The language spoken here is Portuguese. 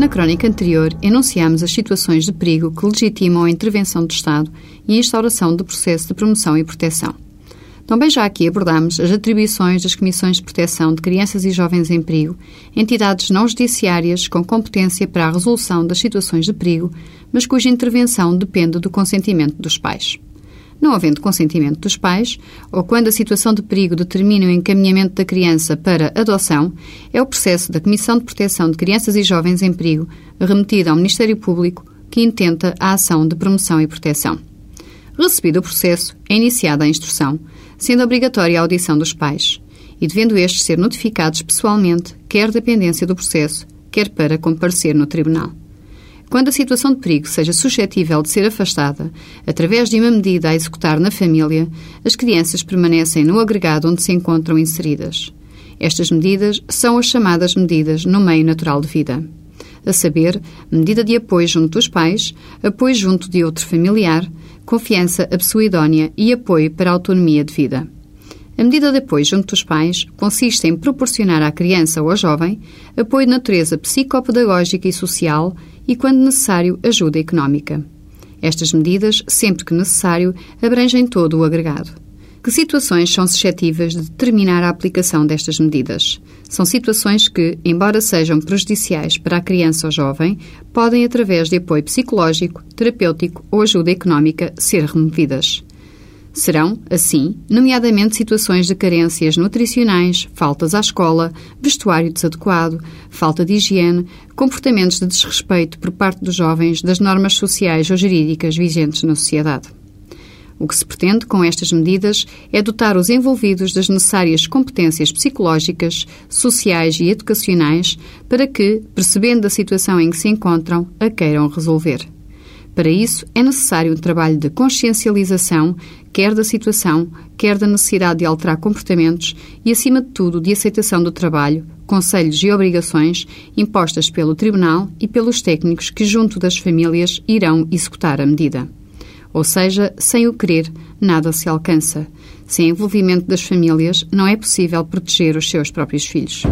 Na crónica anterior, enunciamos as situações de perigo que legitimam a intervenção do Estado e a instauração do processo de promoção e proteção. Também já aqui abordamos as atribuições das Comissões de Proteção de Crianças e Jovens em Perigo, entidades não judiciárias com competência para a resolução das situações de perigo, mas cuja intervenção depende do consentimento dos pais. Não havendo consentimento dos pais, ou quando a situação de perigo determina o encaminhamento da criança para adoção, é o processo da Comissão de Proteção de Crianças e Jovens em Perigo, remetido ao Ministério Público, que intenta a ação de promoção e proteção. Recebido o processo, é iniciada a instrução, sendo obrigatória a audição dos pais e devendo estes ser notificados pessoalmente, quer da pendência do processo, quer para comparecer no tribunal. Quando a situação de perigo seja suscetível de ser afastada, através de uma medida a executar na família, as crianças permanecem no agregado onde se encontram inseridas. Estas medidas são as chamadas medidas no meio natural de vida a saber, medida de apoio junto dos pais, apoio junto de outro familiar, confiança a pessoa idónea e apoio para a autonomia de vida. A medida de apoio junto dos pais consiste em proporcionar à criança ou ao jovem apoio de natureza psicopedagógica e social e, quando necessário, ajuda económica. Estas medidas, sempre que necessário, abrangem todo o agregado. Que situações são suscetíveis de determinar a aplicação destas medidas? São situações que, embora sejam prejudiciais para a criança ou jovem, podem, através de apoio psicológico, terapêutico ou ajuda económica, ser removidas. Serão, assim, nomeadamente situações de carências nutricionais, faltas à escola, vestuário desadequado, falta de higiene, comportamentos de desrespeito por parte dos jovens das normas sociais ou jurídicas vigentes na sociedade. O que se pretende com estas medidas é dotar os envolvidos das necessárias competências psicológicas, sociais e educacionais para que, percebendo a situação em que se encontram, a queiram resolver. Para isso, é necessário um trabalho de consciencialização, quer da situação, quer da necessidade de alterar comportamentos e, acima de tudo, de aceitação do trabalho, conselhos e obrigações impostas pelo Tribunal e pelos técnicos que, junto das famílias, irão executar a medida. Ou seja, sem o querer, nada se alcança. Sem envolvimento das famílias, não é possível proteger os seus próprios filhos.